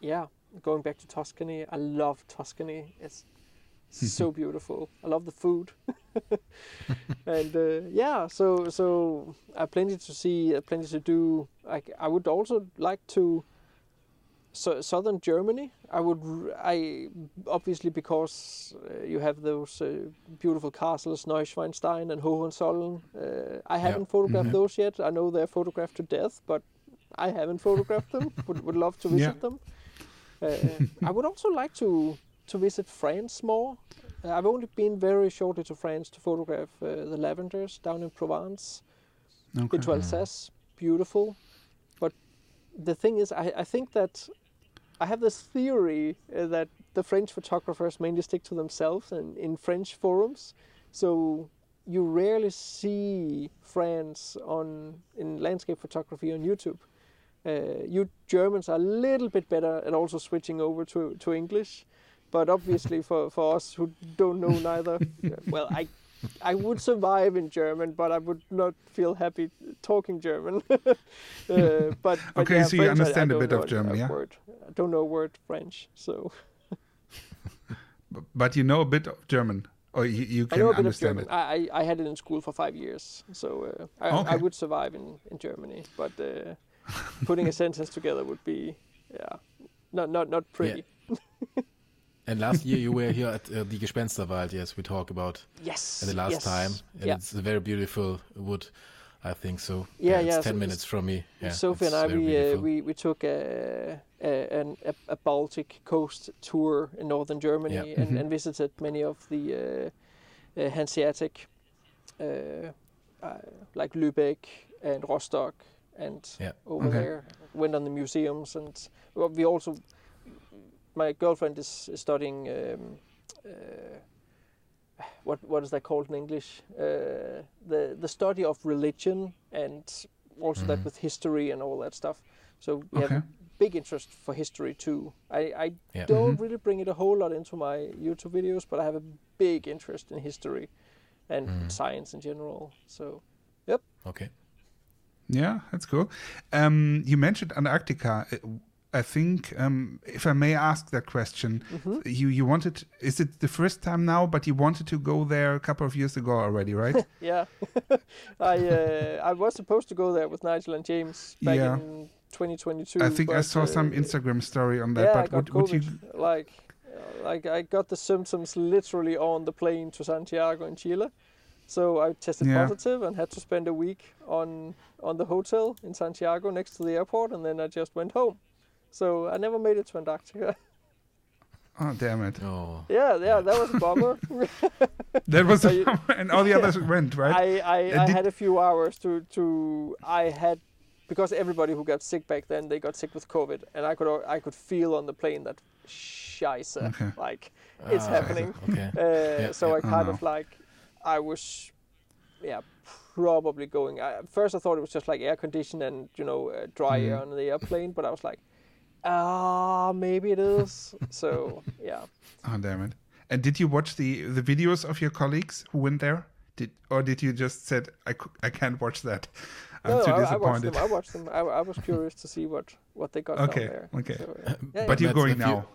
yeah, going back to Tuscany, I love Tuscany. It's *laughs* so beautiful. I love the food, *laughs* and uh, yeah, so so I have plenty to see, plenty to do. I I would also like to. So southern Germany, I would, I obviously because uh, you have those uh, beautiful castles, Neuschwanstein and Hohenzollern. Uh, I haven't photographed those yet. I know they're photographed to death, but I haven't photographed them. *laughs* Would would love to visit Yeah. them. Uh, I would also like to to visit France more. Uh, I've only been very shortly to France to photograph uh, the lavenders down in Provence, Okay. into Alsace. Beautiful, but the thing is, I, I think that I have this theory uh, that the French photographers mainly stick to themselves and in French forums, so you rarely see France on in landscape photography on YouTube. Uh, you Germans are a little bit better at also switching over to, to English, but obviously for, for us who don't know neither, *laughs* well, I I would survive in German, but I would not feel happy talking German. *laughs* uh, but, but Okay, yeah, so you French, I- I understand a bit of German, yeah? Word. I don't know a word French, so *laughs* But you know a bit of German, or you, you I can know a bit of understand German. it. I, I I had it in school for five years, so uh, I, Okay. I would survive in, in Germany. But uh, putting a *laughs* sentence together would be, yeah, not not not pretty. And last year you were here at uh, the Gespensterwald, yes, we talked about Yes. the last yes. time. And yeah. it's a very beautiful wood, I think so. Yeah, it's yeah, 10 so minutes from me. Yeah, Sophie and I, we, uh, we we took a, a, a, a Baltic coast tour in northern Germany Yeah. and, and visited many of the uh, uh, Hanseatic, uh, uh, like Lübeck and Rostock, and Yeah. over Okay. there went on the museums and we also. My girlfriend is, is studying. Um, uh, what what is that called in English? Uh, the the study of religion and also that Mhm. with history and all that stuff. So we have Okay. a big interest for history too. I, I Yeah. don't Mhm. really bring it a whole lot into my YouTube videos, but I have a big interest in history and Mhm. science in general. So yep. Okay. Yeah, that's cool. Um, you mentioned Antarctica. I think, um, if I may ask that question, Mm-hmm. you you wanted is it the first time now? But you wanted to go there a couple of years ago already, right? *laughs* yeah, *laughs* I uh, I was supposed to go there with Nigel and James back Yeah. in 2022. I think I but, saw some uh, Instagram story on that. yeah, I but got would, would COVID. you? Like, like I got the symptoms literally on the plane to Santiago in Chile. So I tested Yeah. positive and had to spend a week on on the hotel in Santiago next to the airport, and then I just went home. So I never made it to Antarctica. *laughs* Oh damn it! Oh. yeah, yeah, that was a bummer. *laughs* That was So you- and all the others *laughs* went right. I, I, Uh, I did- had a few hours to, to I had because everybody who got sick back then they got sick with COVID and I could I could feel on the plane that scheisse Okay. like it's Ah, happening. Okay. Uh, so yeah. I kind Oh, of like I was yeah probably going. I, at first I thought it was just like air conditioned and you know uh, dry air Mhm. on the airplane, but I was like ah maybe it is. so *laughs* yeah. Oh damn it! And did you watch the the videos of your colleagues who went there? Did or did you just said I I can't watch that? I'm no, too I, I watched disappointed. them. I watched them. I, I was curious to see what what they got Okay, down there. okay. So, uh, yeah, but yeah. you're going if you- now.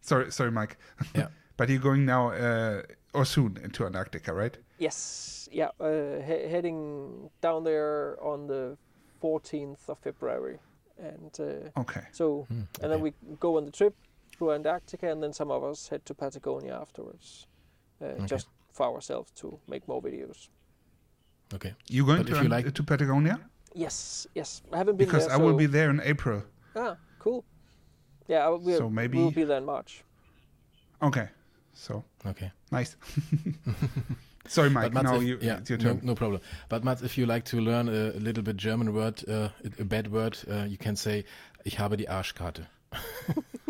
Sorry, sorry, Maik. Yeah. *laughs* but you're going now uh, or soon into Antarctica, right? Yes, yeah, uh, he- heading down there on the 14th of February, and uh, Okay. so Hmm, and then we go on the trip through Antarctica, and then some of us head to Patagonia afterwards, uh, just for ourselves to make more videos. Okay. You going But to you like- to Patagonia? Yes, yes, I haven't been Because there. I will be there in April. Ah, cool. Yeah, I- we'll, So maybe- we'll be there in March. Okay. So Okay. nice. *laughs* *laughs* sorry, Maik. But Mads, now if- you, yeah, it's your no, turn. no problem. But Mads, if you like to learn a, a little bit German word, uh, a bad word, uh, you can say, ich habe die Arschkarte. *laughs*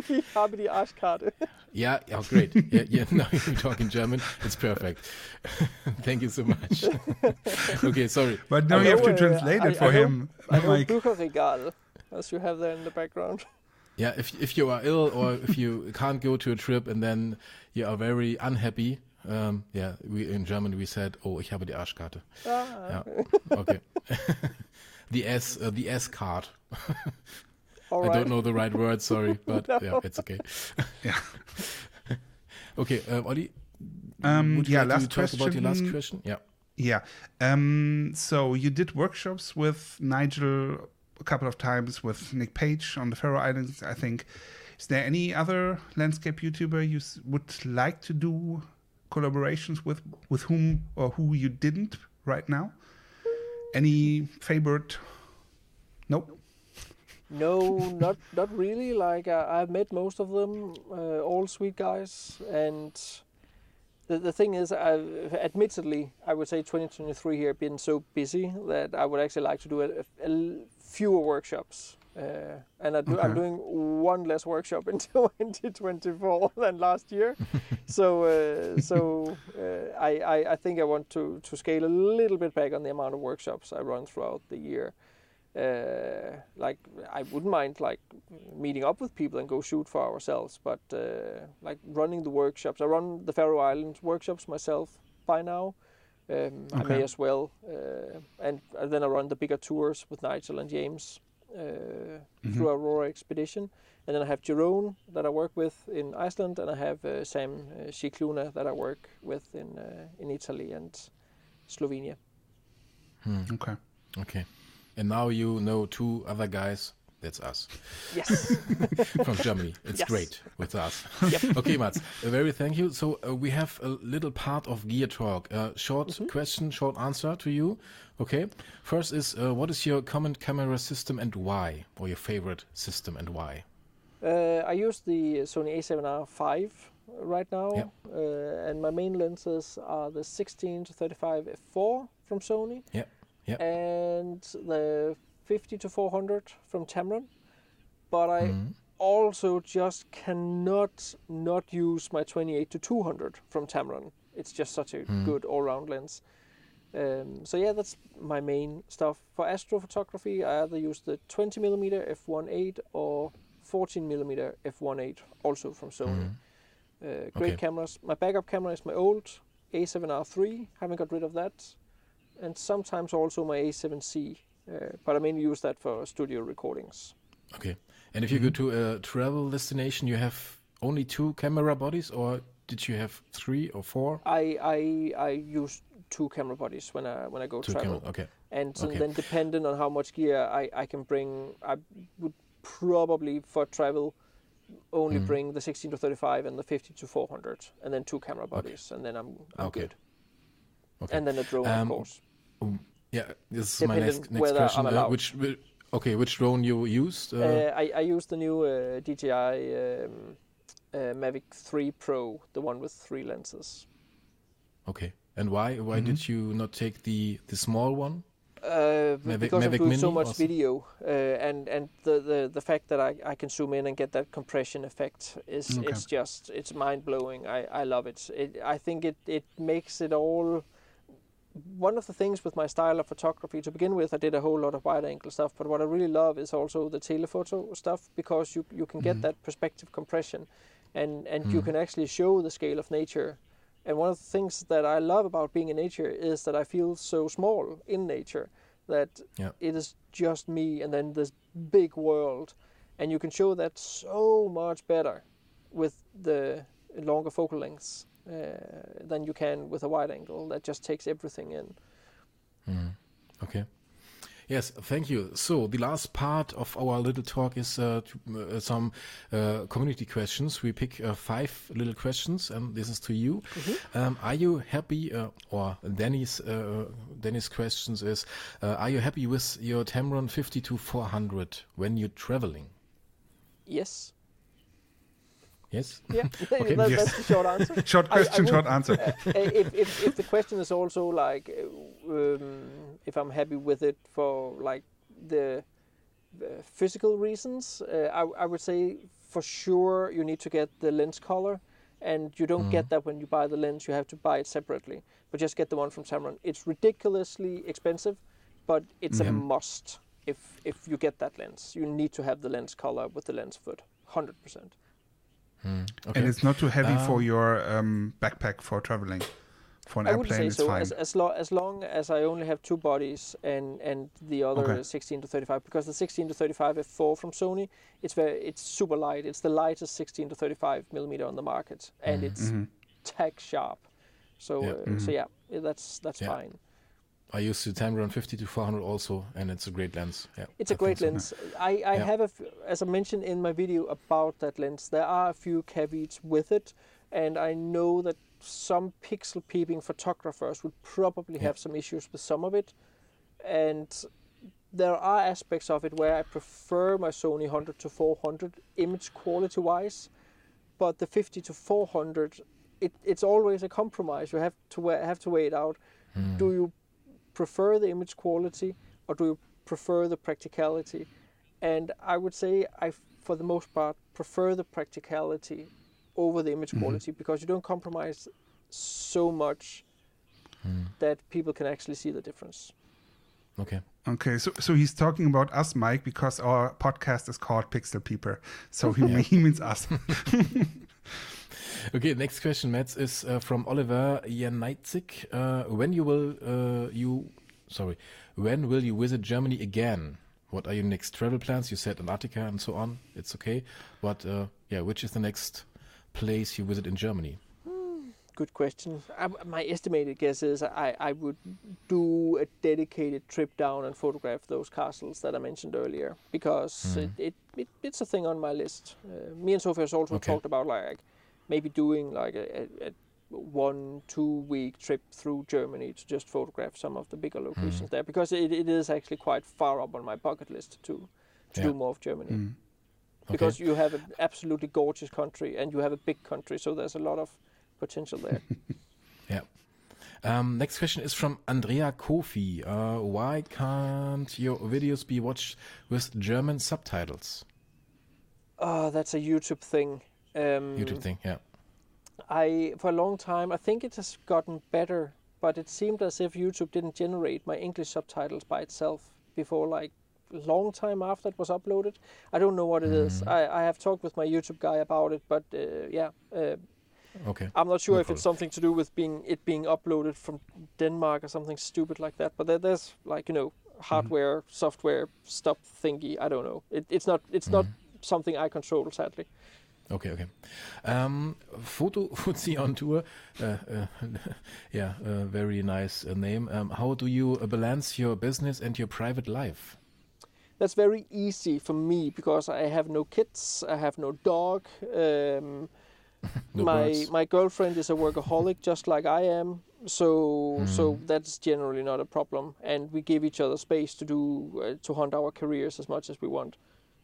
Ich habe die Arschkarte. Yeah, oh, great. yeah, yeah, *laughs* now you talk in German. It's perfect. *laughs* Thank you so much. okay, sorry. But now I you have know, to uh, translate I- it for I know- him, I know Maik. Bücherregal, as you have there in the background. Yeah, if if you are ill or if you can't go to a trip and then you are very unhappy, um, yeah, we in German we said, "Oh, ich habe die Arschkarte." Ah, Yeah. Okay. *laughs* the S, uh, the S card. all *laughs* I right. don't know the right word. Sorry, *laughs* but yeah, it's okay. Yeah. okay, uh, Ollie. Um, would you yeah, like to last talk about your last question. question? Yeah. Yeah. Um, so you did workshops with Nigel a couple of times with Nick Page on the Faroe Islands, I think. Is there any other landscape YouTuber you would like to do collaborations with, with whom or who you didn't right now? Any favorite? Nope. No, not not really. Like uh, I've met most of them, uh, all sweet guys, and the the thing is, I've admittedly, I would say 2023 here been so busy that I would actually like to do a, a fewer workshops. Uh, and I do, I'm doing one less workshop *laughs* in 2024 *laughs* than last year, *laughs* so uh, so uh, I, I I think I want to to scale a little bit back on the amount of workshops I run throughout the year uh, like I wouldn't mind like meeting up with people and go shoot for ourselves, but uh, like running the workshops. I run the Faroe Islands workshops myself by now. Um, I may as well, uh, and, and then I run the bigger tours with Nigel and James uh, through Aurora Expedition, and then I have Jerome that I work with in Iceland, and I have uh, Sam uh, Shikluna that I work with in uh, in Italy and Slovenia. Okay. Okay. And now you know two other guys. That's us Yes. *laughs* from Germany. It's Yes. great with us. *laughs* Okay, Mads, uh, very thank you. So uh, we have a little part of gear talk. Uh, short Mm-hmm. question, short answer to you. Okay. First is uh, what is your common camera system and why, or your favorite system and why? Uh, I use the Sony A7R5 right now, uh, and my main lenses are the 16 to 35 f4 from Sony Yeah. Yeah. and the 50 to 400 from Tamron. But I Mhm. also just cannot not use my 28 to 200 from Tamron. It's just such a Mm. good all-round lens. Um, so yeah, that's my main stuff for astrophotography. I either use the 20 millimeter f1.8 or 14 millimeter f1.8, also from Sony. Mhm. Uh, great Okay. cameras. My backup camera is my old A7R3. Haven't got rid of that, and sometimes also my A7C. Uh, but I mainly use that for studio recordings. Okay. And if you go to a travel destination, you have only two camera bodies, or did you have three or four? I I I use two camera bodies when I when I go Two travel. camera. Okay. And so Okay. then, depending on how much gear I, I can bring, I would probably for travel only Mhm. bring the 16 to 35 and the 50 to 400, and then two camera bodies, and then I'm, I'm Okay. good. Okay. And then a drone, Um, of course. Yeah, this is my next next question. I'm Uh, allowed. which okay, which drone you used? Uh, Uh, I, I use the new uh, DJI um, uh, Mavic 3 Pro, the one with three lenses. okay, and why why Mm-hmm. did you not take the the small one? Uh, Mavic- because Mavic I'm doing so much also? video, uh, and and the, the, the fact that I, I can zoom in and get that compression effect is Okay. it's just it's mind blowing. I, I love it. it. I think it, it makes it all. One of the things with my style of photography to begin with, I did a whole lot of wide angle stuff, but what I really love is also the telephoto stuff because you you can get Mhm. that perspective compression, and and you can actually show the scale of nature. And one of the things that I love about being in nature is that I feel so small in nature that it is just me and then this big world, and you can show that so much better with the longer focal lengths uh, than you can with a wide angle that just takes everything in. Okay. Yes, thank you. So the last part of our little talk is uh, to, uh, some uh, community questions. We pick uh, five little questions, and this is to you. Um, are you happy? Uh, or Danny's uh, Danny's questions is: uh, Are you happy with your Tamron 50 to 400 when you're traveling? Yes. Yes. Yeah, *laughs* *laughs* Okay. that, Yes. that's the short answer. *laughs* Short I- I question, short would- answer. Uh, if, if, if the question is also like uh, um, if I'm happy with it for like the, the physical reasons, uh, I, I would say for sure you need to get the lens collar, and you don't get that when you buy the lens. You have to buy it separately, but just get the one from Tamron. It's ridiculously expensive, but it's a must. If if you get that lens, you need to have the lens collar with the lens foot, hundred percent. Okay. And it's not too heavy for Um, your um, backpack for traveling. For an I wouldn't airplane, say it's so. fine. As as, lo- as long as I only have two bodies and and the other Okay. 16 to 35, because the 16 to 35 F4 from Sony, it's very it's super light. It's the lightest 16 to 35 millimeter on the market, and it's Mhm. tack sharp. So Yeah. uh, so yeah, yeah, that's that's Yeah. fine. I use the Tamron 50 to 400 also, and it's a great lens. Yeah, It's I a great think so. lens. I, I Yeah. have a, f- as I mentioned in my video about that lens, there are a few caveats with it, and I know that some pixel peeping photographers would probably Yeah. have some issues with some of it, and there are aspects of it where I prefer my Sony 100 to 400 image quality wise, but the 50 to 400, it, it's always a compromise. You have to have to weigh it out. Hmm. Do you prefer the image quality or do you prefer the practicality? And I would say I, for the most part, prefer the practicality over the image mm-hmm. quality because you don't compromise so much hmm. that people can actually see the difference. Okay. Okay, so so he's talking about us, Maik, because our podcast is called Pixelpeeper. So he, *laughs* *laughs* he means us. *laughs* Okay, next question, Mads, is uh, from Oliver Janitzik. Uh, when you will uh, you sorry, when will you visit Germany again? What are your next travel plans? You said Antarctica and so on. It's okay, but uh, yeah, which is the next place you visit in Germany? Good question. I, my estimated guess is I, I would do a dedicated trip down and photograph those castles that I mentioned earlier because it, it, it, it's a thing on my list. Uh, me and Sophie has also Okay. talked about like maybe doing like a, a, one two week trip through Germany to just photograph some of the bigger locations there because it, it is actually quite far up on my bucket list to to Yeah. do more of Germany Mm. because you have an absolutely gorgeous country and you have a big country so there's a lot of potential there. *laughs* Yeah. Um, next question is from Andrea Kofi. Uh, why can't your videos be watched with German subtitles? Oh, that's a YouTube thing. Um, YouTube thing, yeah. I for a long time I think it has gotten better, but it seemed as if YouTube didn't generate my English subtitles by itself before like long time after it was uploaded. I don't know what it is. I, I have talked with my YouTube guy about it, but uh, yeah, uh, Okay. I'm not sure No if it's something to do with being it being uploaded from Denmark or something stupid like that. But there, there's like you know hardware, software stuff thingy. I don't know. It, it's not it's not something I control sadly. Okay, okay. Um, Photo *laughs* Fuzzy on tour. Uh, uh, yeah, uh, very nice uh, name. Um, how do you uh, balance your business and your private life? That's very easy for me because I have no kids, I have no dog. Um, *laughs* No my birds? my girlfriend is a workaholic *laughs* just like I am, so so Hmm. that's generally not a problem. And we give each other space to do uh, to hunt our careers as much as we want.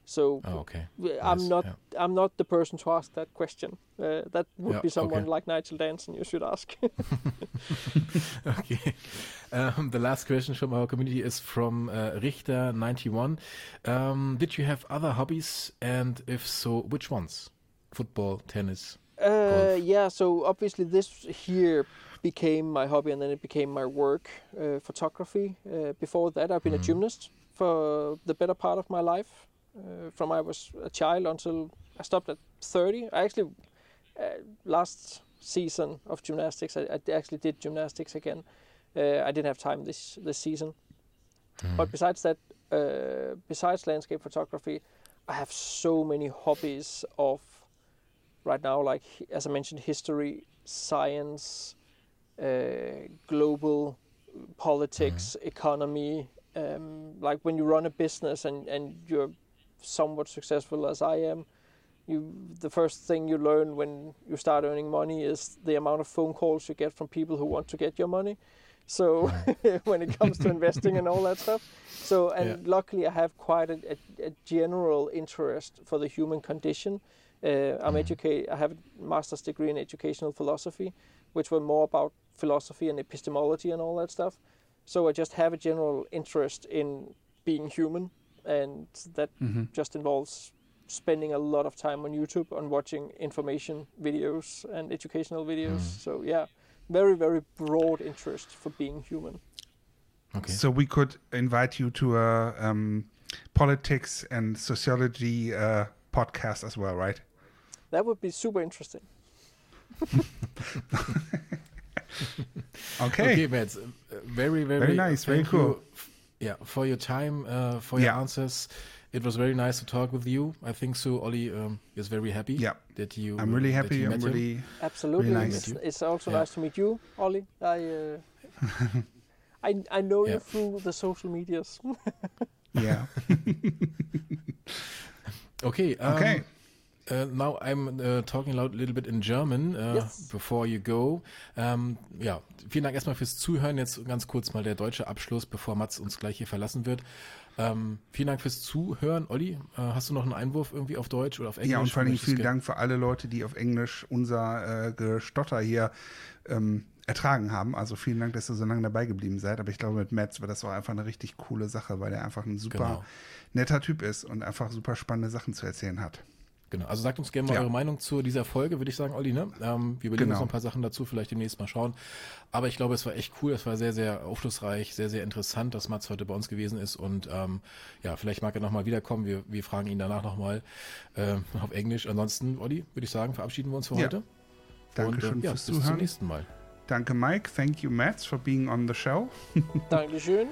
So Oh, okay. I'm Nice, not yeah. I'm not the person to ask that question. Uh, that would Yeah, be someone okay. like Nigel Danson you should ask. *laughs* *laughs* okay. Um, the last question from our community is from uh, Richter91. Um, did you have other hobbies? And if so, which ones? Football, tennis? Uh, yeah, so obviously this here became my hobby and then it became my work, uh, photography. Uh, before that, I've been a gymnast for the better part of my life, uh, from I was a child until I stopped at 30. I actually uh, last season of gymnastics, I, I actually did gymnastics again. Uh, I didn't have time this this season, but besides that, uh, besides landscape photography, I have so many hobbies of right now, like as I mentioned, history, science, uh, global politics, economy. Um, like when you run a business and, and you're somewhat successful as I am, you the first thing you learn when you start earning money is the amount of phone calls you get from people who want to get your money. So *laughs* *laughs* when it comes to investing and all that stuff, so and Yeah. luckily I have quite a, a, a general interest for the human condition. Uh, I'm educate. I have a master's degree in educational philosophy, which were more about philosophy and epistemology and all that stuff. So I just have a general interest in being human, and that just involves spending a lot of time on YouTube on watching information videos and educational videos. So yeah, very very broad interest for being human. Okay. So we could invite you to a um, politics and sociology uh, podcast as well, right? That would be super interesting. *laughs* *laughs* Okay. Okay, Mads. uh, Very, very, Very nice, very thank you cool. f- yeah, for your time, uh, for your Yeah. answers. It was very nice to talk with you. I think so. Ollie um, is very happy. Yeah. that you. I'm really uh, happy. you I'm met him. Absolutely, Really nice. it's, it's also Yeah. nice to meet you, Ollie. I uh, *laughs* I I know Yeah. you through the social medias. *laughs* Yeah. *laughs* Okay. Um, Okay. Uh, now I'm uh, talking a little bit in German uh, Yes. before you go. Ähm, ja, vielen Dank erstmal fürs Zuhören. Jetzt ganz kurz mal der deutsche Abschluss, bevor Mats uns gleich hier verlassen wird. Ähm, vielen Dank fürs Zuhören. Olli, äh, hast du noch einen Einwurf irgendwie auf Deutsch oder auf Englisch? Ja, und vor allem vielen Dank für alle Leute, die auf Englisch unser äh, Gestotter hier ähm, ertragen haben. Also vielen Dank, dass ihr so lange dabei geblieben seid. Aber ich glaube, mit Mats war das auch einfach eine richtig coole Sache, weil er einfach ein super Genau. netter Typ ist und einfach super spannende Sachen zu erzählen hat. Genau, also sagt uns gerne mal Ja. eure Meinung zu dieser Folge, würde ich sagen, Olli. Ne? Ähm, wir überlegen uns Genau. noch ein paar Sachen dazu, vielleicht demnächst mal schauen. Aber ich glaube, es war echt cool, es war sehr, sehr aufschlussreich, sehr, sehr interessant, dass Mats heute bei uns gewesen ist. Und ähm, ja, vielleicht mag er nochmal wiederkommen. Wir, wir fragen ihn danach nochmal ähm, auf Englisch. Ansonsten, Olli, würde ich sagen, verabschieden wir uns für Ja. heute. Dankeschön Und, äh, ja, fürs bis zum Zuhören. nächsten Mal. Danke, Mike. Thank you, Mats, for being on the show. *laughs* Dankeschön.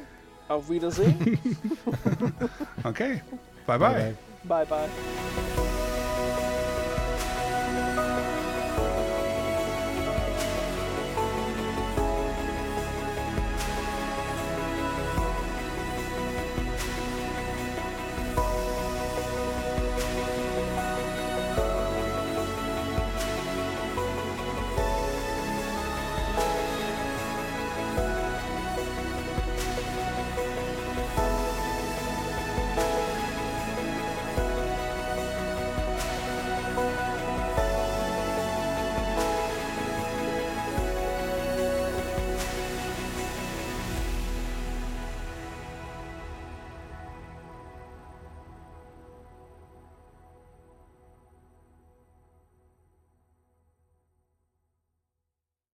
Auf Wiedersehen. *laughs* Okay. Bye-bye. bye bye.